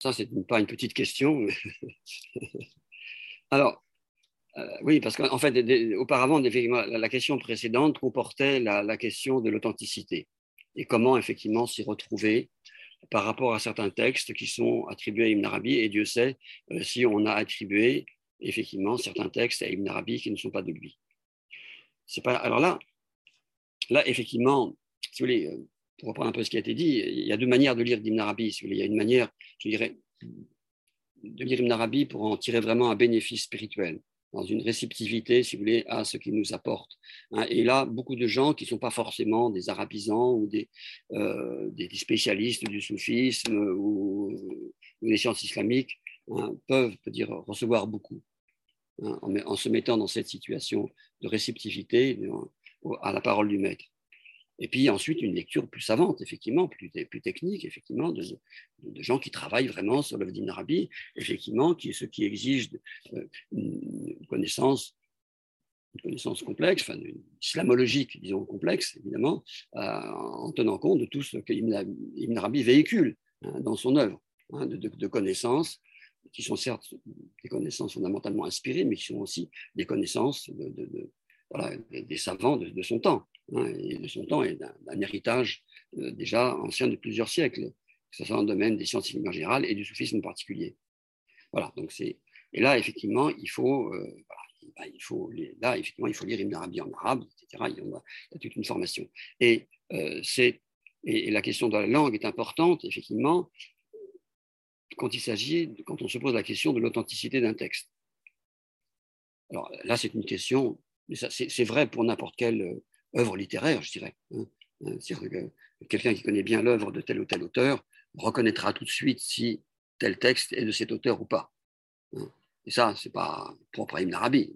Ça, c'est pas une petite question. Alors, euh, oui, parce qu'en fait, auparavant, la question précédente comportait la, question de l'authenticité et comment effectivement s'y retrouver par rapport à certains textes qui sont attribués à Ibn Arabi, et Dieu sait euh, si on a attribué effectivement certains textes à Ibn Arabi qui ne sont pas de lui. Pas, alors là, là, effectivement, si vous voulez, euh, pour reprendre un peu ce qui a été dit, il y a deux manières de lire Ibn Arabi. Il y a une manière, je dirais, de lire Ibn Arabi pour en tirer vraiment un bénéfice spirituel dans une réceptivité, si vous voulez, à ce qu'il nous apporte. Hein. Et là, beaucoup de gens qui ne sont pas forcément des arabisants ou des, euh, spécialistes du soufisme ou, des sciences islamiques hein, peuvent dire, recevoir beaucoup hein, en, se mettant dans cette situation de réceptivité à la parole du maître. Et puis ensuite, une lecture plus savante, effectivement, plus, technique, effectivement, de, gens qui travaillent vraiment sur l'œuvre d'Ibn Arabi, effectivement, qui, ce qui exige euh, une connaissance une connaissance complexe, enfin, islamologique, disons complexe, évidemment, euh, en tenant compte de tout ce que Ibn Arabi véhicule hein, dans son œuvre, hein, de, connaissances qui sont certes des connaissances fondamentalement inspirées, mais qui sont aussi des connaissances des, savants de, son temps, hein, et de son temps et d'un héritage euh, déjà ancien de plusieurs siècles, que ce soit dans le domaine des sciences en général et du soufisme en particulier. Voilà, donc c'est et là effectivement il faut euh, bah, il faut là effectivement il faut lire Ibn Arabi en arabe, etc. Il y, a, toute une formation et euh, c'est et, la question de la langue est importante effectivement quand il s'agit quand on se pose la question de l'authenticité d'un texte. Alors là c'est une question c'est vrai pour n'importe quelle euh, œuvre littéraire, je dirais. Hein, hein, quelqu'un qui connaît bien l'œuvre de tel ou tel auteur reconnaîtra tout de suite si tel texte est de cet auteur ou pas. Hein. Et ça, ce n'est pas propre à Ibn Arabi.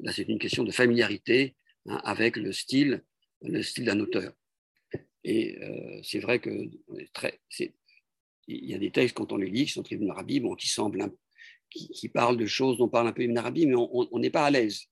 Là, c'est une question de familiarité avec le style, le style d'un auteur. Et euh, c'est vrai que y a des textes, quand on les lit, qui sont Ibn Arabi, bon, qui semblent, qui, parlent de choses dont parle un peu Ibn Arabi, mais on n'est pas à l'aise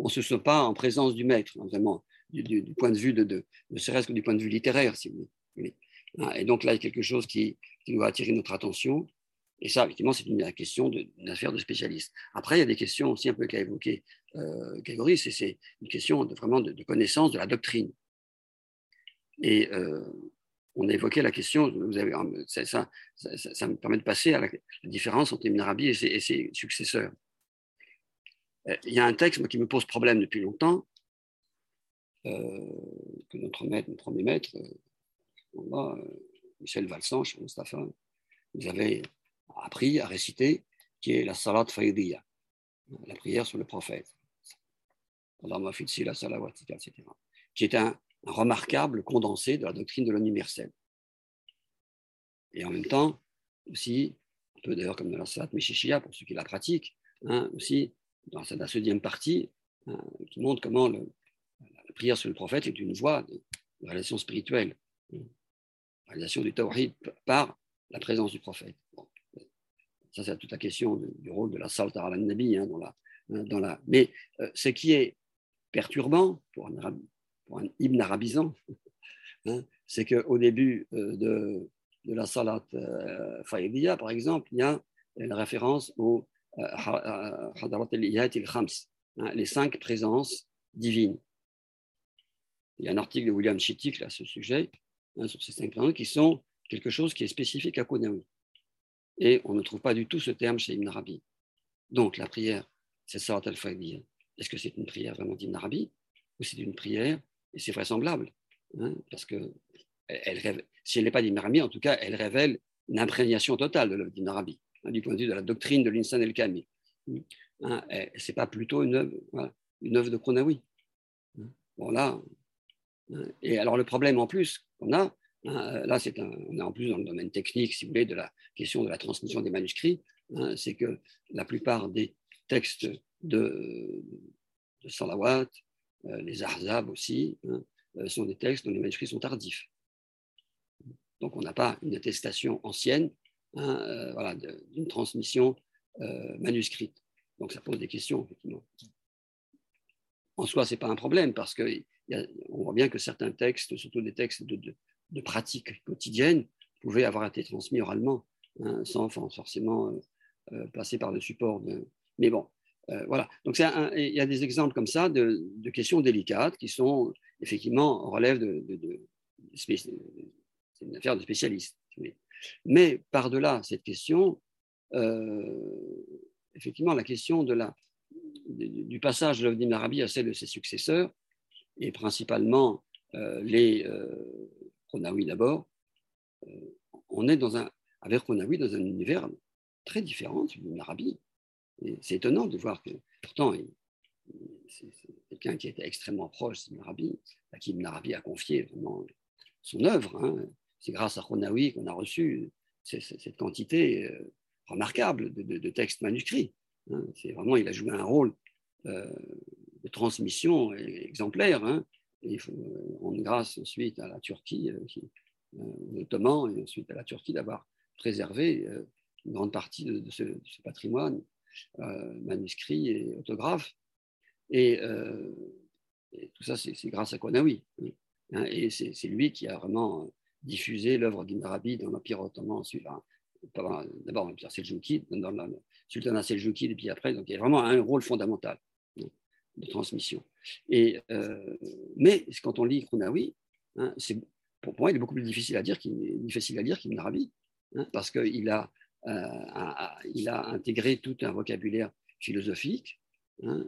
on ne se sent pas en présence du maître, hein, vraiment, du, point de vue de, ne serait-ce que du point de vue littéraire, si vous voulez. Hein, et donc là, il y a quelque chose qui, doit attirer notre attention. Et ça, effectivement, c'est une question d'une affaire de spécialiste. Après, il y a des questions aussi un peu qu'a évoqué euh, Grégory, c'est une question de, vraiment de, connaissance de la doctrine. Et euh, on a évoqué la question, ça, ça, me permet de passer à la, différence entre Ibn Arabi et ses successeurs. Euh, il y a un texte qui me pose problème depuis longtemps, euh, que notre maître, notre premier maître, euh, Michel Valsan, chez Mustafa, nous avait appris à réciter, qui est la Salat Faïdiya, la prière sur le prophète. etc. Qui est un, remarquable condensé de la doctrine de l'homme universel. Et en même temps, aussi, un peu d'ailleurs comme dans la Salat Meshichia, pour ceux qui la pratiquent, hein, aussi dans la deuxième partie, hein, qui montre comment la prière sur le prophète est une voie de, relation spirituelle, la réalisation du tawhid par la présence du prophète. Ça, c'est toute la question du rôle de la salta al-nabi hein, dans, la, hein, dans la. Mais euh, ce qui est perturbant pour un, un ibn arabisant, c'est qu'au début euh, de, de, la salat euh, par exemple, il y a une référence au Hein, les cinq présences divines. Il y a un article de William Chittick à ce sujet, hein, sur ces cinq présences, qui sont quelque chose qui est spécifique à Konawi. Et on ne trouve pas du tout ce terme chez Ibn Arabi. Donc la prière, c'est Salat al Est-ce que c'est une prière vraiment d'Ibn Arabi ou c'est une prière, et c'est vraisemblable, hein, parce que elle, si elle n'est pas d'Ibn Arabi, en tout cas, elle révèle une imprégnation totale de l'œuvre Arabi. Hein, du point de vue de la doctrine de l'insan el-Kami. Hein, Ce n'est pas plutôt une œuvre, de Kronawi. Hein, bon, là, et alors le problème en plus qu'on a, là c'est on est en plus dans le domaine technique, si vous voulez, de la question de la transmission des manuscrits, c'est que la plupart des textes de, Salawat, euh, les Ahzab aussi, euh, sont des textes dont les manuscrits sont tardifs. Donc on n'a pas une attestation ancienne Euh, voilà, d'une transmission euh, manuscrite. Donc ça pose des questions, effectivement. En soi, ce n'est pas un problème parce qu'on voit bien que certains textes, surtout des textes de, de, pratique quotidienne, pouvaient avoir été transmis oralement hein, sans forcément passer par le support de. Mais bon, voilà. Donc il y a des exemples comme ça de, questions délicates qui sont effectivement relèvent de, de, c'est une affaire de spécialistes. Mais par-delà cette question, effectivement, la question de la, du passage de l'œuvre Arabi à celle de ses successeurs, et principalement euh, les euh, d'abord, euh, on est dans un, avec Ronaoui dans un univers très différent de Arabi. C'est étonnant de voir que, pourtant, c'est quelqu'un qui était extrêmement proche d'Ibn Arabi, à qui Ibn Arabi a confié vraiment son œuvre. Hein. C'est grâce à Ronaoui qu'on a reçu cette quantité euh, remarquable de, textes manuscrits. Hein. C'est vraiment, il a joué un rôle euh, de transmission exemplaire. Hein. Et il faut, on grâce ensuite à la Turquie, euh, qui, aux Ottomans, et ensuite à la Turquie d'avoir préservé une grande partie de, ce, patrimoine manuscrit et autographe. Et, tout ça, c'est grâce à Konawi. Hein. et c'est lui qui a vraiment diffusé l'œuvre d'Ibn Arabi dans l'Empire ottoman. D'abord, l'Empire seljoukide, dans le sultanat seljoukide, et puis après, donc il y a vraiment un rôle fondamental hein, de transmission. Et, euh, mais quand on lit Krounaoui, hein, pour, moi, il est beaucoup plus difficile à dire qu'il à lire qu'Ibn Arabi, hein, parce qu'il a, euh, a intégré tout un vocabulaire philosophique.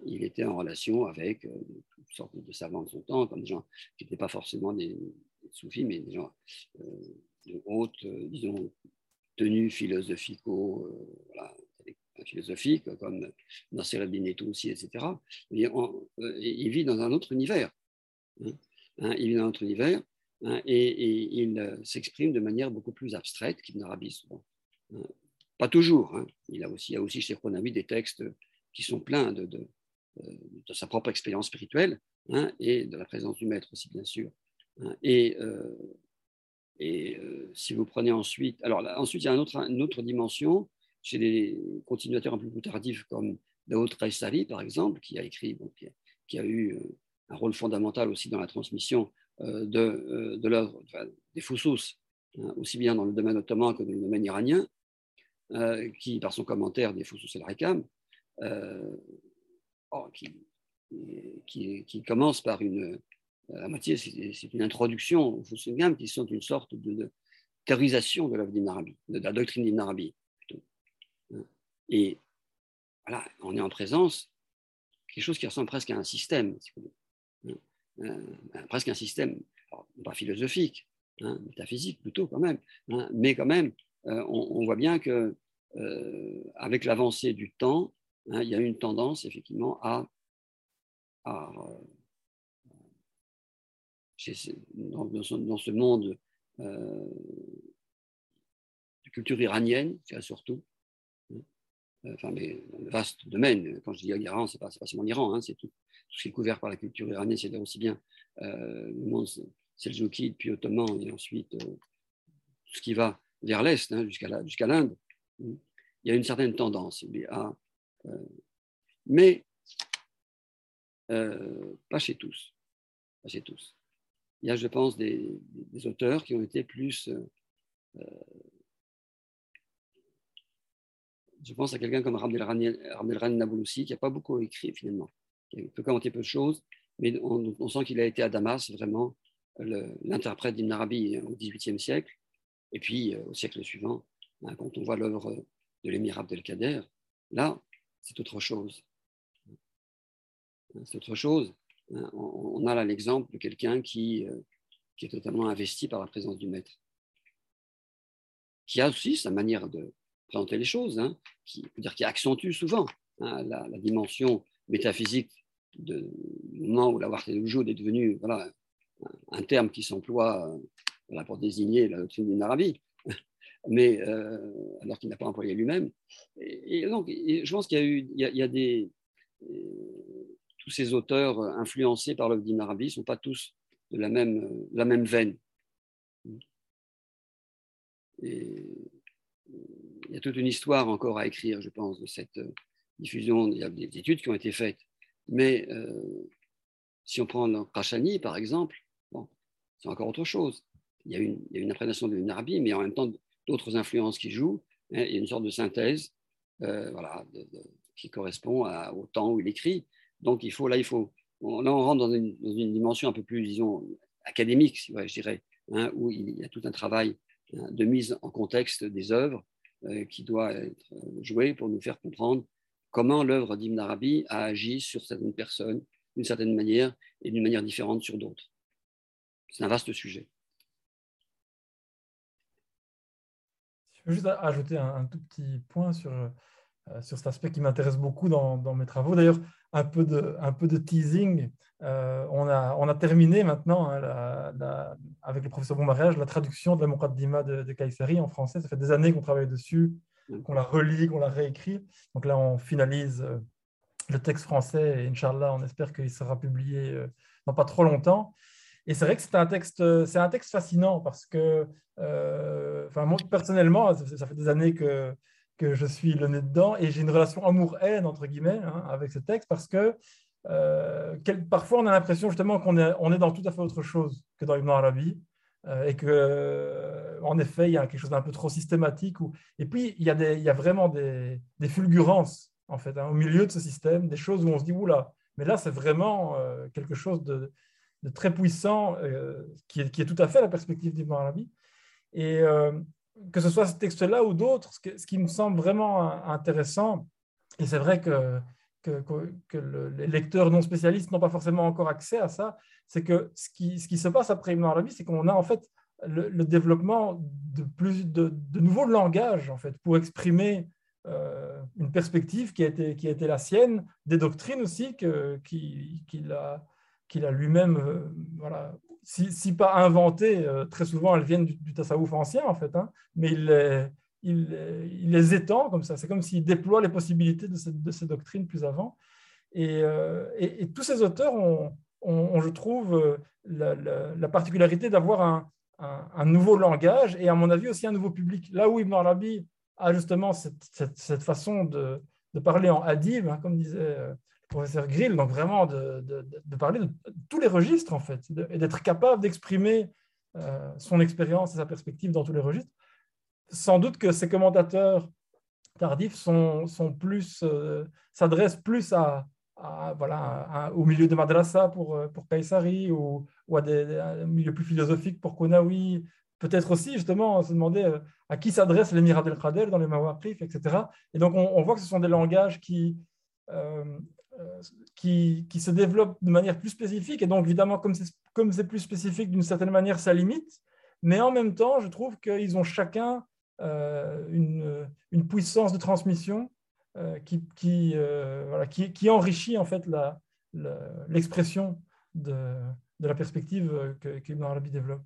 il était en relation avec euh, toutes sortes de savants de son temps, comme des gens qui n'étaient pas forcément des, soufis, mais des gens euh, de haute, euh, disons, tenue philosophico, euh, comme Nasser al aussi, etc. il vit dans un autre univers. Hein, hein, il vit dans un autre univers hein, et, il s'exprime de manière beaucoup plus abstraite qu'Ibn Arabi. Pas toujours. Il, a aussi, il a aussi chez Khonavi des textes qui sont pleins de sa propre expérience spirituelle et de la présence du maître aussi, bien sûr. Hein, et, euh, et euh, si vous prenez ensuite, alors ensuite il y a une autre dimension. Chez les continuateurs un peu plus tardifs comme Daoud Kaysari par exemple, qui a écrit, qui, a, eu euh, un rôle fondamental aussi dans la transmission de, de l'œuvre des Foussous, hein, aussi bien dans le domaine ottoman que dans le domaine iranien, qui, par son commentaire des Foussous el-Rakam, oh, qui, qui, commence par une, la moitié, c'est une introduction aux Fusingam qui sont une sorte de, théorisation de l'œuvre de la doctrine d'Ibn Arabi. Et voilà, on est en présence quelque chose qui ressemble presque à un système, euh, presque un système, pas philosophique, hein, métaphysique plutôt quand même, hein, mais quand même, euh, on, voit bien que euh, avec l'avancée du temps, hein, il y a une tendance effectivement à, à dans, ce, monde euh, de culture iranienne, surtout, hein. enfin, mais le vaste domaine, quand je dis Iran, ce n'est pas, seulement l'Iran, hein, c'est tout, ce qui est couvert par la culture iranienne, c'est aussi bien euh, le monde seljoukide, puis ottoman, et ensuite euh, tout ce qui va vers l'Est, hein, jusqu'à l'Inde. il y a une certaine tendance à, mais pas chez tous. Pas chez tous il y a, je pense, des, auteurs qui ont été plus. Euh, euh, je pense à quelqu'un comme Abdelran Nabouloussi, qui n'a pas beaucoup écrit finalement, qui a commenter peu de choses, mais on, sent qu'il a été à Damas vraiment l'interprète d'Ibn Arabi au XVIIIe siècle, et puis euh, au siècle suivant, hein, quand on voit l'œuvre de l'émir Abdelkader, là, c'est autre chose. C'est autre chose. Hein, on a là l'exemple de quelqu'un qui, euh, qui est totalement investi par la présence du maître, qui a aussi sa manière de présenter les choses, hein, qui, dire, qui accentue souvent hein, la, dimension métaphysique du moment où la Warté est devenu voilà, un terme qui s'emploie euh, pour désigner la doctrine d'une Arabie, mais euh, alors qu'il n'a pas employé lui-même. Et, donc, je pense qu'il y a eu, il y a des, tous ces auteurs euh, influencés par l'œuvre d'Ibn ne sont pas tous de la même, euh, veine. Et il y a toute une histoire encore à écrire, je pense, de cette euh, diffusion. Il y a des études qui ont été faites. Mais si on prend le Kashani, par exemple, bon, c'est encore autre chose. Il y a une, il y a une appréciation de mais en même temps d'autres influences qui jouent, il y a une sorte de synthèse voilà, qui correspond au temps où il écrit. Donc, il faut, là, il faut, on, là, on rentre dans une, dimension un peu plus, disons, académique, je dirais, hein, où il y a tout un travail hein, de mise en contexte des œuvres qui doit être joué pour nous faire comprendre comment l'œuvre d'Ibn Arabi a agi sur certaines personnes d'une certaine manière et d'une manière différente sur d'autres. C'est un vaste sujet. Je veux juste ajouter un, tout petit point sur, euh, sur cet aspect qui m'intéresse beaucoup dans, dans, mes travaux. D'ailleurs, un, peu de, un peu de teasing. Euh, on, a, on a terminé maintenant hein, avec le professeur Bombariage la traduction de la Muqaddima de, de Kayseri en français. Ça fait des années qu'on travaille dessus qu'on la relit, qu'on la réécrit. Donc là, on finalise euh, le texte français et Inch'Allah, on espère qu'il sera publié euh, dans pas trop longtemps. Et c'est vrai que c'est un texte, c'est un texte fascinant parce que, euh, enfin, moi personnellement, ça, fait des années que, que je suis le nez dedans et j'ai une relation amour-haine entre guillemets hein, avec ce texte parce que parfois on a l'impression justement qu'on est, on est dans tout à fait autre chose que dans Ibn Arabi. Euh, et que, euh, en effet, il y a quelque chose d'un peu trop systématique. Et puis, il y a, des, il y a vraiment des, fulgurances, en fait, hein, au milieu de ce système, des choses où on se dit, oula, mais là, c'est vraiment euh, quelque chose de, de très puissant qui, est, qui, est, tout à fait la perspective d'Ibn Arabi. Et que ce soit ce texte-là ou d'autres, ce, qui me semble vraiment intéressant, et c'est vrai que les lecteurs non spécialistes n'ont pas forcément encore accès à ça, c'est que ce qui, se passe après Ibn Arabi, c'est qu'on a en fait le, développement de, plus, de, nouveaux langages en fait, pour exprimer euh, une perspective qui a, été, qui a été la sienne, des doctrines aussi qu'il qui, a, a lui-même, euh, voilà, si, pas inventées, euh, très souvent elles viennent du, du tasawuf ancien en fait, hein, mais il les, étend comme ça. C'est comme s'il déploie les possibilités de, ces doctrines plus avant. Et, euh, tous ces auteurs ont, je trouve, la, particularité d'avoir un, nouveau langage et, à mon avis, aussi un nouveau public. Là où Ibn Arabi a justement cette, façon de, parler en adib, hein, comme disait euh, professeur Grill, donc vraiment de, parler de tous les registres, en fait, et d'être capable d'exprimer euh, son expérience et sa perspective dans tous les registres sans doute que ces commentateurs tardifs sont, sont plus, euh, s'adressent plus à, voilà, au milieu de madrasa pour, euh, pour Kaysari ou, ou à des, milieux plus philosophiques pour Konawi. Peut-être aussi, justement, se demander euh, à qui s'adresse l'émir Abdel Khader dans les Mawaqif, etc. Et donc, on, voit que ce sont des langages qui, qui, qui, se développent de manière plus spécifique. Et donc, évidemment, comme c'est, plus spécifique, d'une certaine manière, ça limite. Mais en même temps, je trouve qu'ils ont chacun euh, une, une, puissance de transmission euh, qui, qui, euh, voilà, qui, enrichit en fait l'expression la, de, de, la perspective que, Arabi développe.